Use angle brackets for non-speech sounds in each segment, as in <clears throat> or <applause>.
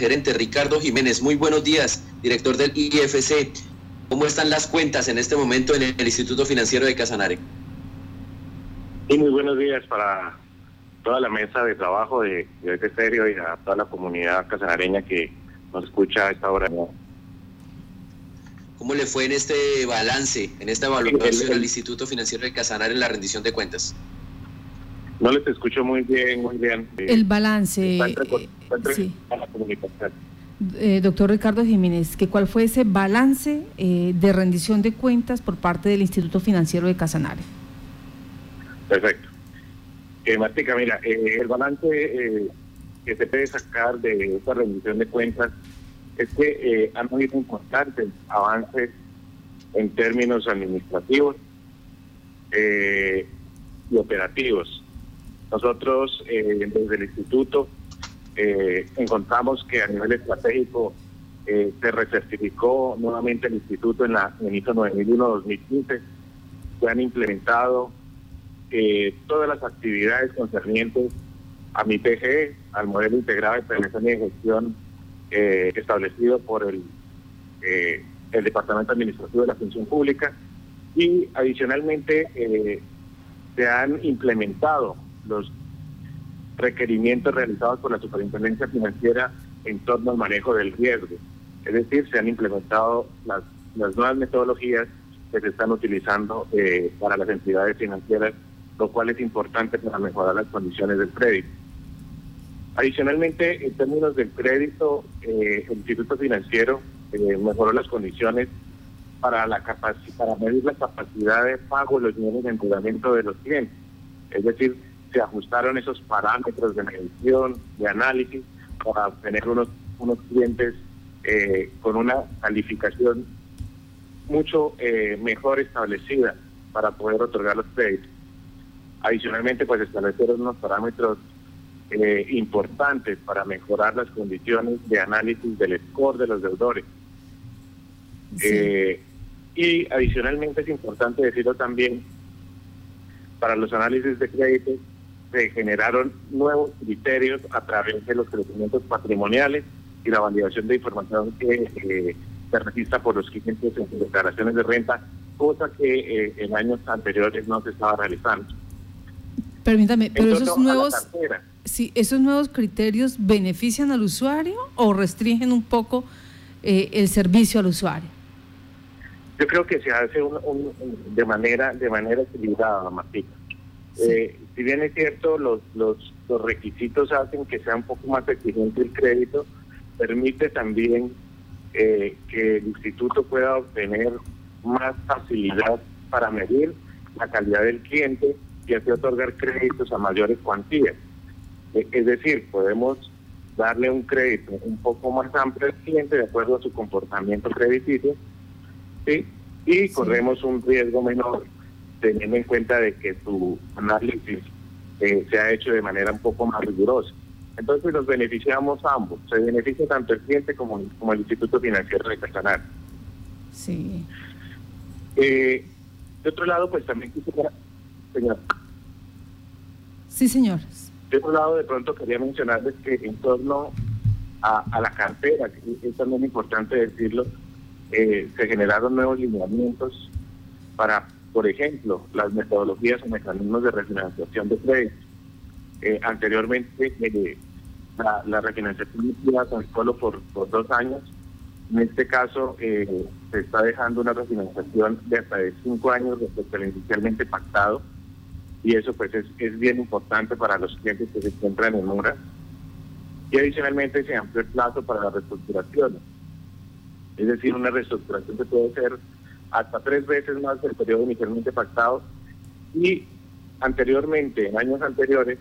gerente Ricardo Jiménez. Muy buenos días, director del IFC. ¿Cómo están las cuentas en este momento en el Instituto Financiero de Casanare? Y muy buenos días para toda la mesa de trabajo de, de este serio y a toda la comunidad casanareña que nos escucha a esta hora. ¿Cómo le fue en este balance, en esta evaluación del Instituto Financiero de Casanare en la rendición de cuentas? No les escucho muy bien, muy bien. El balance. sí. Eh, doctor Ricardo Jiménez, que ¿cuál fue ese balance eh, de rendición de cuentas por parte del Instituto Financiero de Casanare? Perfecto. Eh, Martica, mira, eh, el balance que se puede sacar de esta rendición de cuentas es que han habido importantes avances en términos administrativos y operativos. Nosotros, desde el instituto, eh, encontramos que a nivel estratégico eh, se recertificó nuevamente el instituto en la en ISO 9001-2015. Se han implementado eh, todas las actividades concernientes a mi PGE, al modelo integrado de prevención y gestión eh, establecido por el, el Departamento Administrativo de la Función Pública y adicionalmente se han implementado los requerimientos realizados por la Superintendencia Financiera en torno al manejo del riesgo. Es decir, se han implementado las, las nuevas metodologías que se están utilizando eh, para las entidades financieras, lo cual es importante para mejorar las condiciones del crédito. Adicionalmente, en términos del crédito, eh, el Instituto Financiero eh, mejoró las condiciones para la para medir la capacidad de pago, los niveles de endeudamiento de los clientes. Es decir, se ajustaron esos parámetros de medición, de análisis, para obtener unos, unos clientes eh, con una calificación mucho eh, mejor establecida para poder otorgar los créditos. Adicionalmente, pues establecieron unos parámetros eh, importantes para mejorar las condiciones de análisis del score de los deudores. y adicionalmente es importante decirlo también, para los análisis de crédito se generaron nuevos criterios a través de los crecimientos patrimoniales y la validación de información que eh, se registra por los clientes en sus declaraciones de renta, cosa que eh, en años anteriores no se estaba realizando. Permítame, pero esos nuevos, sí, esos nuevos criterios benefician al usuario o restringen un poco eh, el servicio al usuario. Yo creo que se hace de manera de manera equilibrada, Martica. Eh, si bien es cierto, los, los, los requisitos hacen que sea un poco más exigente el crédito, permite también eh, que el instituto pueda obtener más facilidad para medir la calidad del cliente y así otorgar créditos a mayores cuantías. Eh, es decir, podemos darle un crédito un poco más amplio al cliente de acuerdo a su comportamiento crediticio ¿sí? y corremos un riesgo menor teniendo en cuenta de que su análisis eh, se ha hecho de manera un poco más rigurosa. Entonces nos beneficiamos ambos, se beneficia tanto el cliente como, como el Instituto Financiero de Casanare. Sí. Eh, de otro lado, pues también quisiera, señor. Sí, señor. De otro lado, de pronto quería mencionarles que en torno a, a la cartera, que es también importante decirlo, eh, se generaron nuevos lineamientos para por ejemplo, las metodologías o mecanismos de refinanciación de créditos. Eh, anteriormente, eh, la, la, refinanciación era tan solo por, por, dos años. En este caso, eh, se está dejando una refinanciación de hasta de cinco años respecto al inicialmente pactado. Y eso pues es, es bien importante para los clientes que se encuentran en mora. Y adicionalmente se amplió el plazo para la reestructuración. Es decir, una reestructuración que puede ser hasta tres veces más del periodo inicialmente pactado y anteriormente, en años anteriores,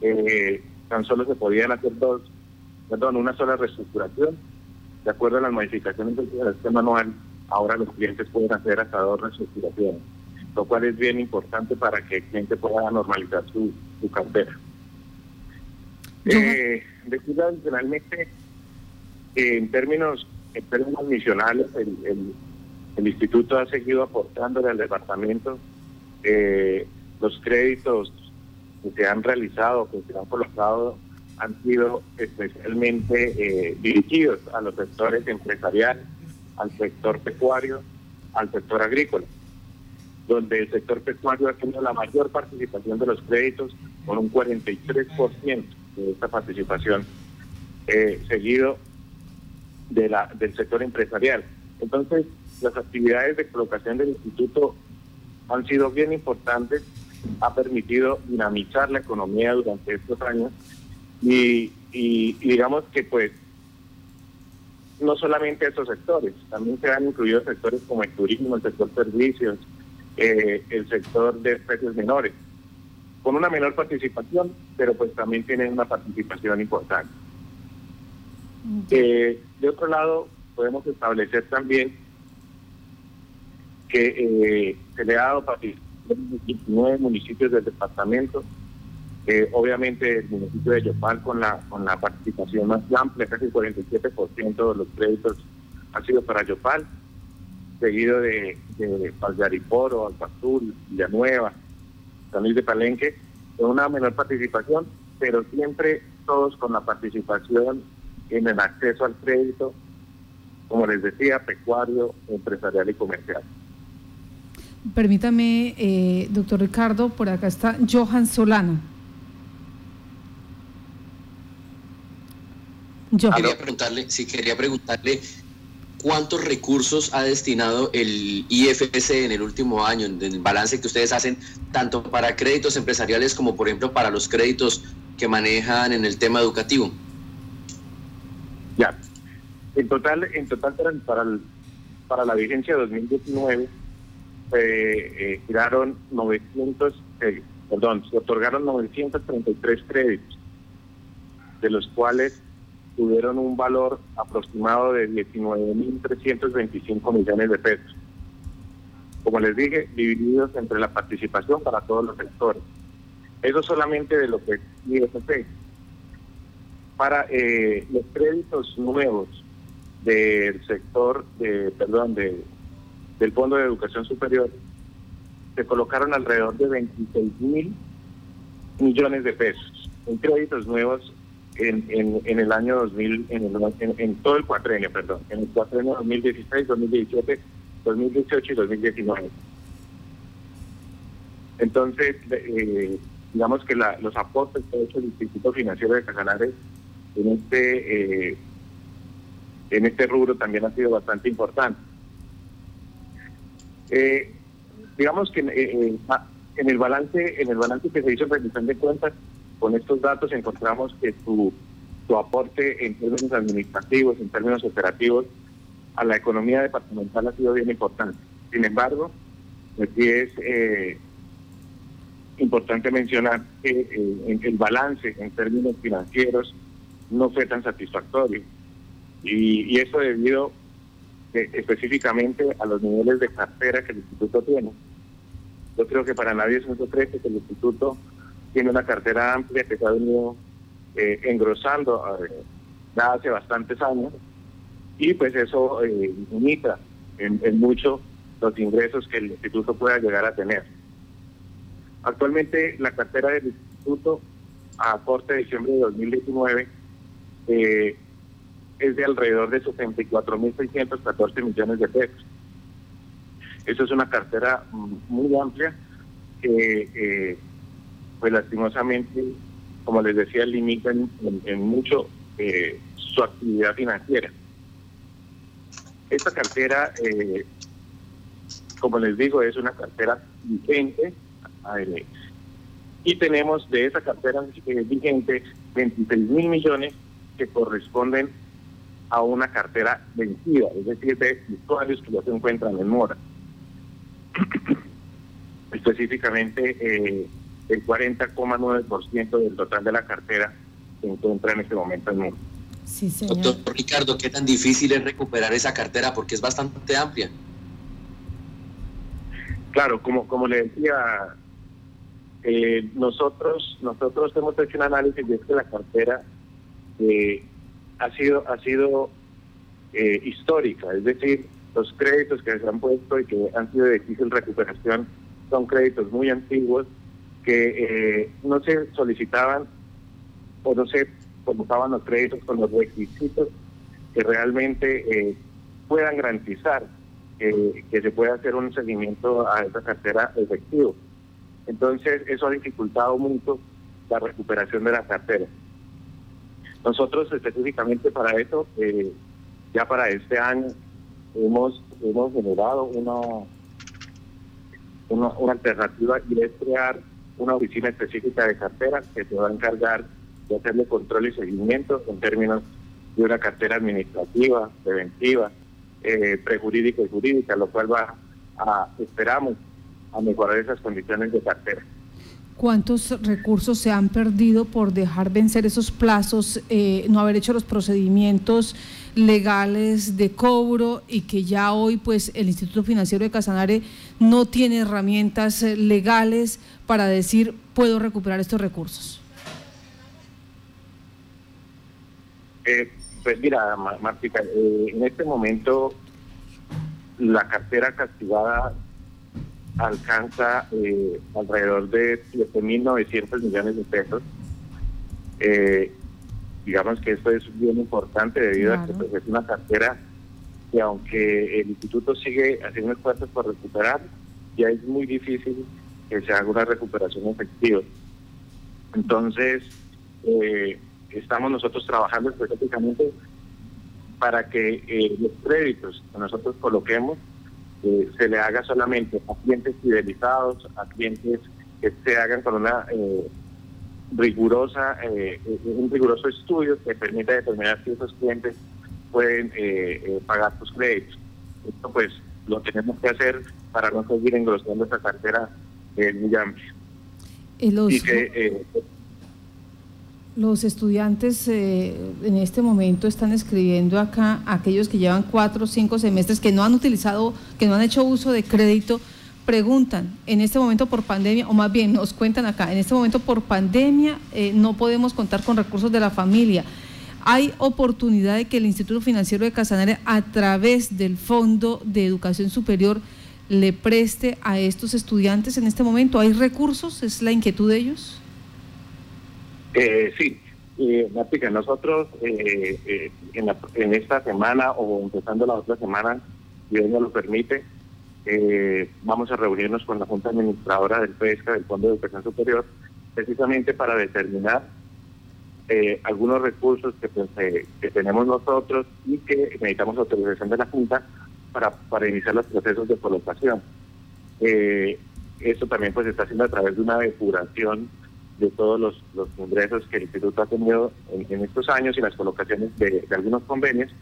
eh, tan solo se podían hacer dos, perdón, una sola reestructuración. De acuerdo a las modificaciones del sistema anual, ahora los clientes pueden hacer hasta dos reestructuraciones, lo cual es bien importante para que el cliente pueda normalizar su, su cartera. Eh, decir adicionalmente, en términos en términos misionales, el, el el instituto ha seguido aportándole al departamento eh, los créditos que se han realizado, que se han colocado han sido especialmente eh, dirigidos a los sectores empresariales, al sector pecuario, al sector agrícola, donde el sector pecuario ha tenido la mayor participación de los créditos con un 43% de esta participación, eh, seguido del sector empresarial. Entonces, las actividades de colocación del instituto han sido bien importantes, ha permitido dinamizar la economía durante estos años y, digamos que pues no solamente estos sectores, también se han incluido sectores como el turismo, el sector servicios, eh, el sector de especies menores, con una menor participación, pero pues también tienen una participación importante. Eh, de otro lado, podemos establecer también que eh, se le ha dado participación en 19 municipios del departamento, obviamente el municipio de Yopal con la con la participación más amplia, casi el 47% de los créditos ha sido para Yopal, seguido de, de Alpazul, Villanueva, San Luis de Palenque, con una menor participación, pero siempre todos con la participación en el acceso al crédito, como les decía, pecuario, empresarial y comercial. Permítame, eh, doctor Ricardo, por acá está Johan Solano. Quería preguntarle, sí, quería preguntarle cuántos recursos ha destinado el IFC en el último año, en el balance que ustedes hacen, tanto para créditos empresariales como, por ejemplo, para los créditos que manejan en el tema educativo. Ya. En total, en total para, para la vigencia de 2019 se eh, giraron 900, eh, perdón, se otorgaron 933 créditos, de los cuales tuvieron un valor aproximado de 19.325 millones de pesos. Como les dije, divididos entre la participación para todos los sectores. Eso solamente de lo que es IFP. Para eh, los créditos nuevos del sector, de, perdón, de, del Fondo de Educación Superior, se colocaron alrededor de 26 mil millones de pesos en créditos nuevos en, en, el año 2000, en, en, todo el cuatrenio, perdón, en el cuatrenio 2016, 2017, 2018 y 2019. Entonces, eh, digamos que la, los aportes que ha hecho el Instituto Financiero de Casanares en este eh, en este rubro también ha sido bastante importante. Eh, digamos que en el balance en el balance que se hizo en rendición de cuentas con estos datos encontramos que su, su aporte en términos administrativos, en términos operativos, a la economía departamental ha sido bien importante. Sin embargo, aquí es eh, importante mencionar que eh, el balance en términos financieros no fue tan satisfactorio. Y, eso debido eh, específicamente a los niveles de cartera que el instituto tiene. Yo creo que para nadie es un secreto que el instituto tiene una cartera amplia que se ha venido eh, engrosando eh, hace bastantes años y pues eso limita en, mucho los ingresos que el instituto pueda llegar a tener. Actualmente la cartera del instituto a corte de diciembre de 2019 eh, es de alrededor de 64.614 millones de pesos. Eso es una cartera mm, muy amplia que eh, pues lastimosamente, como les decía, limitan en, mucho eh, su actividad financiera. Esta cartera, eh, como les digo, es una cartera vigente y tenemos de esa cartera vigente 26 mil millones que corresponden a una cartera vencida, es decir, de usuarios que ya se encuentran en mora. <clears throat> Específicamente, eh, el 40,9% del total de la cartera se encuentra en este momento en mundo. Sí, Doctor Ricardo, ¿qué tan difícil es recuperar esa cartera? Porque es bastante amplia. Claro, como, como le decía, eh, nosotros, nosotros hemos hecho un análisis de es que la cartera eh, ha sido, ha sido eh, histórica, es decir, los créditos que se han puesto y que han sido de difícil recuperación son créditos muy antiguos que eh, no se solicitaban o no se colocaban los créditos con los requisitos que realmente eh, puedan garantizar que se pueda hacer un seguimiento a esa cartera efectivo. Entonces, eso ha dificultado mucho la recuperación de la cartera. Nosotros específicamente para eso, eh, ya para este año, hemos, hemos generado una, una, alternativa y es crear una oficina específica de cartera que se va a encargar de hacerle control y seguimiento en términos de una cartera administrativa, preventiva, eh, prejurídica y jurídica, lo cual va a, esperamos, a mejorar esas condiciones de cartera. ¿Cuántos recursos se han perdido por dejar vencer esos plazos, eh, no haber hecho los procedimientos legales de cobro y que ya hoy pues el Instituto Financiero de Casanare no tiene herramientas eh, legales para decir puedo recuperar estos recursos? Eh, pues mira, Martica, en este momento la cartera castigada alcanza eh, alrededor de 7.900 millones de pesos. Eh, digamos que esto es bien importante debido a que pues, es una cartera que aunque el instituto sigue haciendo esfuerzos por recuperar, ya es muy difícil que se haga una recuperación efectiva. Entonces, eh, estamos nosotros trabajando específicamente para que los créditos que nosotros coloquemos se le haga solamente a clientes fidelizados, a clientes que se hagan con una eh, rigurosa, eh, un riguroso estudio que permita determinar si esos clientes pueden eh, pagar sus créditos. Esto pues lo tenemos que hacer para no seguir engrosando esa cartera muy amplia. y que los estudiantes eh, en este momento están escribiendo acá, aquellos que llevan cuatro o cinco semestres que no han utilizado, que no han hecho uso de crédito, preguntan, en este momento por pandemia, o más bien nos cuentan acá, en este momento por pandemia eh, no podemos contar con recursos de la familia. ¿Hay oportunidad de que el Instituto Financiero de Casanare, a través del Fondo de Educación Superior, le preste a estos estudiantes en este momento? ¿Hay recursos? ¿Es la inquietud de ellos? Eh, sí, eh, nosotros eh, eh, en, en, esta semana o empezando la otra semana, si Dios nos lo permite, eh, vamos a reunirnos con la Junta Administradora del PESCA, del Fondo de Educación Superior, precisamente para determinar algunos recursos que, pues, que tenemos nosotros y que necesitamos autorización de la Junta para, para iniciar los procesos de colocación. esto también pues está haciendo a través de una depuración de todos los, los ingresos que el instituto ha tenido en, estos años y las colocaciones de, algunos convenios.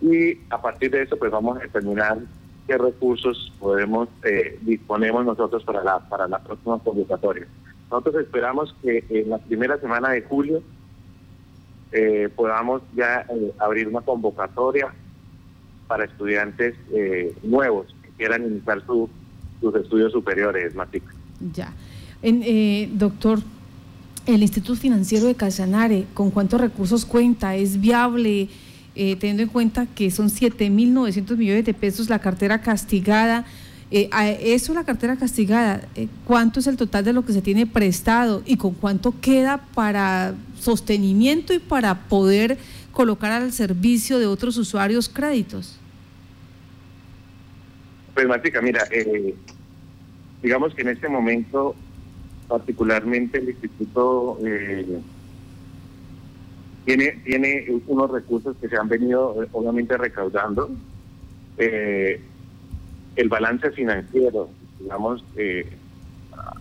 Y a partir de eso, pues vamos a determinar qué recursos podemos eh, disponemos nosotros para la para la próxima convocatoria. Nosotros esperamos que en la primera semana de julio eh, podamos ya eh, abrir una convocatoria para estudiantes eh, nuevos que quieran iniciar sus estudios superiores, Matica. Ya. En, doctor, el Instituto Financiero de Casanare, ¿con cuántos recursos cuenta? ¿Es viable? Eh, teniendo en cuenta que son 7.900 millones de pesos la cartera castigada. Eh, eso, la cartera castigada, eh, ¿cuánto es el total de lo que se tiene prestado y con cuánto queda para sostenimiento y para poder colocar al servicio de otros usuarios créditos? Pues, Matica, mira, digamos que en este momento particularmente el instituto eh, tiene, tiene unos recursos que se han venido eh, obviamente recaudando. Eh, el balance financiero, digamos,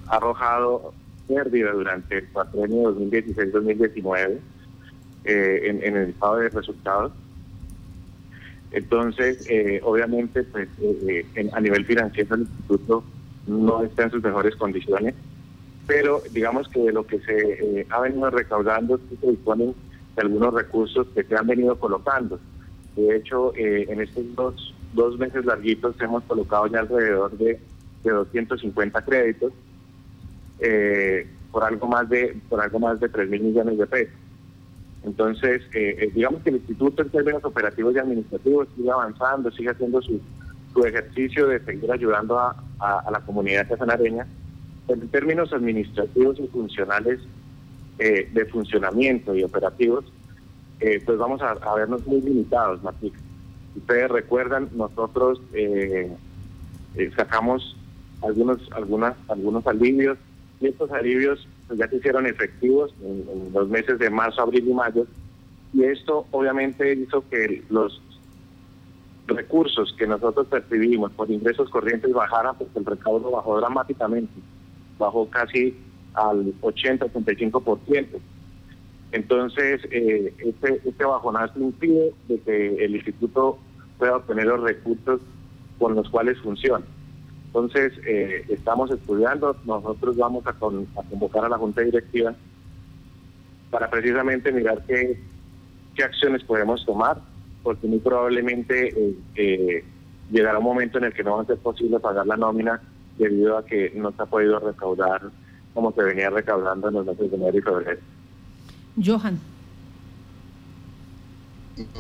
ha arrojado pérdida durante el cuatrenio 2016-2019 en, en, el estado de resultados. Entonces, obviamente, pues a nivel financiero el instituto no está en sus mejores condiciones pero digamos que lo que se eh, ha venido recaudando es que se disponen de algunos recursos que se han venido colocando. De hecho, eh, en estos dos, dos meses larguitos hemos colocado ya alrededor de, de 250 créditos eh, por algo más de por algo más de 3 mil millones de pesos. Entonces, digamos que el instituto en términos operativos y administrativos sigue avanzando, sigue haciendo su, su ejercicio de seguir ayudando a, a la comunidad casanareña en términos administrativos y funcionales eh, de funcionamiento y operativos, eh, pues vamos a, vernos muy limitados, Martín. Ustedes recuerdan, nosotros eh, eh, sacamos algunos, algunas, algunos alivios y estos alivios pues, ya se hicieron efectivos en, los meses de marzo, abril y mayo. Y esto obviamente hizo que los recursos que nosotros percibimos por ingresos corrientes bajaran porque el recaudo bajó dramáticamente, bajó casi al 80-85%. Entonces, eh, este, este bajonazo impide de que el instituto pueda obtener los recursos con los cuales funciona. Entonces, eh, estamos estudiando, nosotros vamos a, convocar a la Junta Directiva para precisamente mirar qué, acciones podemos tomar, porque muy probablemente eh, llegará un momento en el que no va a ser posible pagar la nómina debido a que no se ha podido recaudar como se venía recaudando en los meses de enero y febrero. Johan.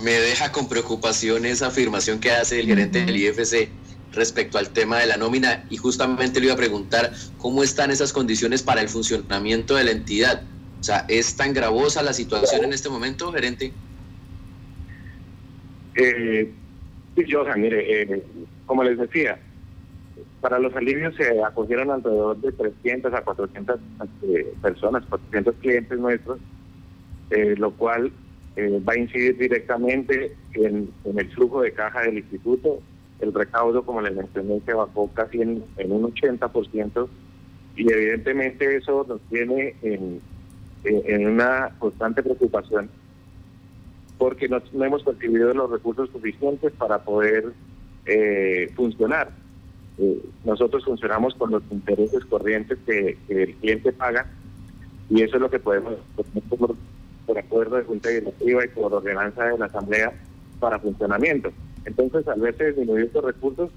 Me deja con preocupación esa afirmación que hace el gerente del IFC respecto al tema de la nómina y justamente le iba a preguntar cómo están esas condiciones para el funcionamiento de la entidad. O sea, ¿es tan gravosa la situación en este momento, gerente? Eh, sí, Johan, mire, eh, como les decía, para los alivios se acogieron alrededor de 300 a 400 eh, personas, 400 clientes nuestros, eh, lo cual eh, va a incidir directamente en, el flujo de caja del instituto. El recaudo, como les mencioné, se bajó casi en, un 80% y evidentemente eso nos tiene en, una constante preocupación porque no, hemos percibido los recursos suficientes para poder funcionar eh, nosotros funcionamos con los intereses corrientes que, el cliente paga y eso es lo que podemos por, por acuerdo de Junta Directiva y por ordenanza de la Asamblea para funcionamiento. Entonces, al verse disminuir estos recursos,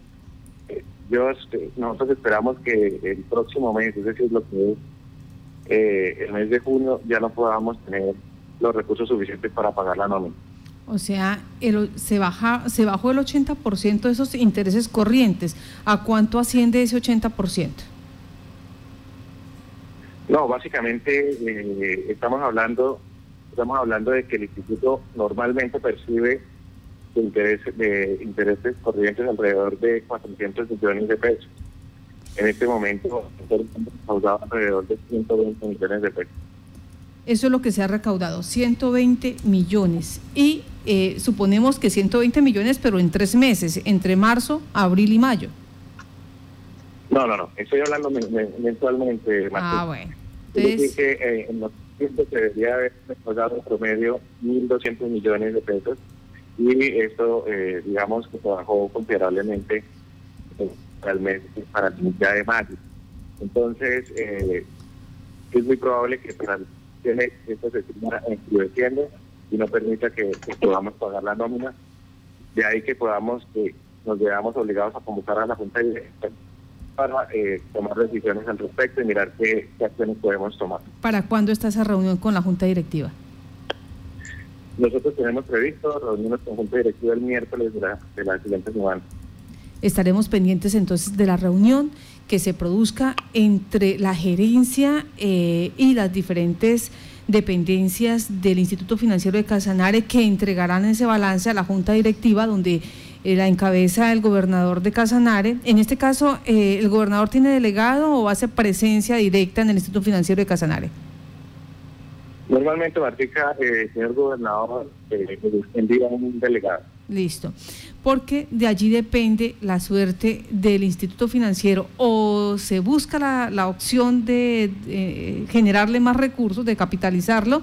eh, este, nosotros esperamos que el próximo mes, es lo que es eh, el mes de junio, ya no podamos tener los recursos suficientes para pagar la nómina. O sea, se, baja, se bajó el 80% de esos intereses corrientes. ¿A cuánto asciende ese 80%? No, básicamente eh, estamos hablando estamos hablando de que el instituto normalmente percibe de intereses, de intereses corrientes alrededor de 400 millones de pesos. En este momento recaudado alrededor de 120 millones de pesos. Eso es lo que se ha recaudado, 120 millones. Y eh, suponemos que 120 millones, pero en tres meses, entre marzo, abril y mayo. No, no, no, estoy hablando mensualmente, Ah, bueno. Entonces... que eh, en los tiempos se debería haber recaudado en promedio 1.200 millones de pesos y esto, eh, digamos, que trabajó considerablemente para el mes, para el mes de mayo. Entonces, es muy probable que para tiene esto se siga endureciendo y no permita que, podamos pagar la nómina. De ahí que podamos, que nos veamos obligados a convocar a la Junta Directa para eh, tomar decisiones al respecto y mirar qué, acciones podemos tomar. ¿Para cuándo está esa reunión con la Junta Directiva? Nosotros tenemos previsto reuniones con Junta Directiva el miércoles de la, de la siguiente semana. Estaremos pendientes entonces de la reunión que se produzca entre la gerencia eh, y las diferentes dependencias del Instituto Financiero de Casanare que entregarán ese balance a la Junta Directiva donde eh, la encabeza el gobernador de Casanare. En este caso, eh, ¿el gobernador tiene delegado o hace presencia directa en el Instituto Financiero de Casanare? Normalmente, Martica, el señor gobernador envía un delegado. Listo. Porque de allí depende la suerte del instituto financiero. O se busca la, opción de, generarle más recursos, de capitalizarlo,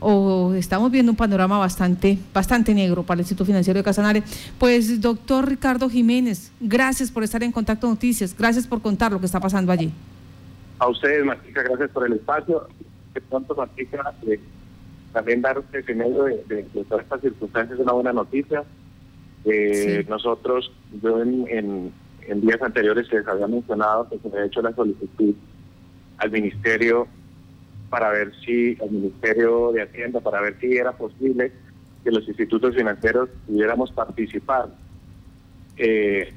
o estamos viendo un panorama bastante, bastante negro para el Instituto Financiero de Casanare. Pues, doctor Ricardo Jiménez, gracias por estar en Contacto Noticias, gracias por contar lo que está pasando allí. A ustedes, Martica, gracias por el espacio. De pronto, Martica, eh, también dar testimonio de, de, de, todas estas circunstancias es una buena noticia. Eh, Nosotros, yo en, en, días anteriores se les había mencionado que se me había hecho la solicitud al Ministerio para ver si, al Ministerio de Hacienda, para ver si era posible que los institutos financieros pudiéramos participar eh,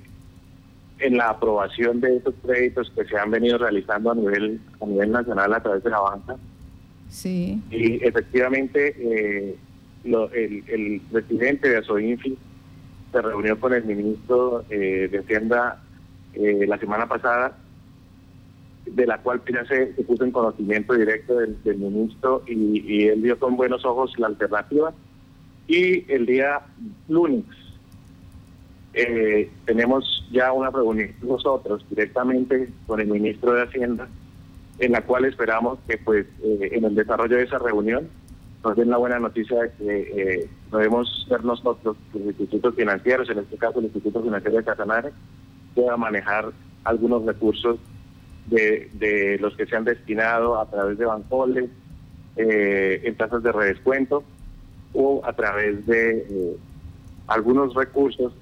en la aprobación de estos créditos que se han venido realizando a nivel a nivel nacional a través de la banca Sí. Y efectivamente, eh, el, presidente de ASOINFI se reunió con el ministro eh, de Hacienda eh, la semana pasada, de la cual ya se, puso en conocimiento directo del, ministro y, él vio con buenos ojos la alternativa. Y el día lunes eh, tenemos ya una reunión nosotros directamente con el ministro de Hacienda, en la cual esperamos que pues en el desarrollo de esa reunión nos den la buena noticia de que eh, podemos ser nosotros, los institutos financieros, en este caso el Instituto Financiero de Casanare, pueda manejar algunos recursos de, los que se han destinado a través de bancoles, eh, en tasas de redescuento o a través de eh, algunos recursos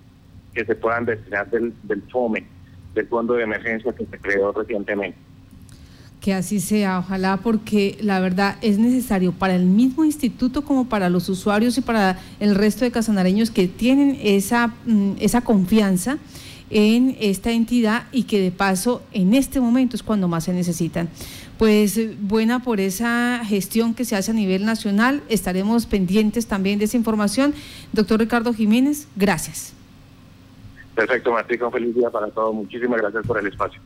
que se puedan destinar del, del FOME, del Fondo de Emergencia que se creó recientemente. Que así sea, ojalá, porque la verdad es necesario para el mismo instituto como para los usuarios y para el resto de casanareños que tienen esa, mm, esa confianza en esta entidad y que de paso en este momento es cuando más se necesitan. Pues buena por esa gestión que se hace a nivel nacional. Estaremos pendientes también de esa información. Doctor Ricardo Jiménez, gracias. Perfecto, Martín, un feliz día para todos. Muchísimas gracias por el espacio.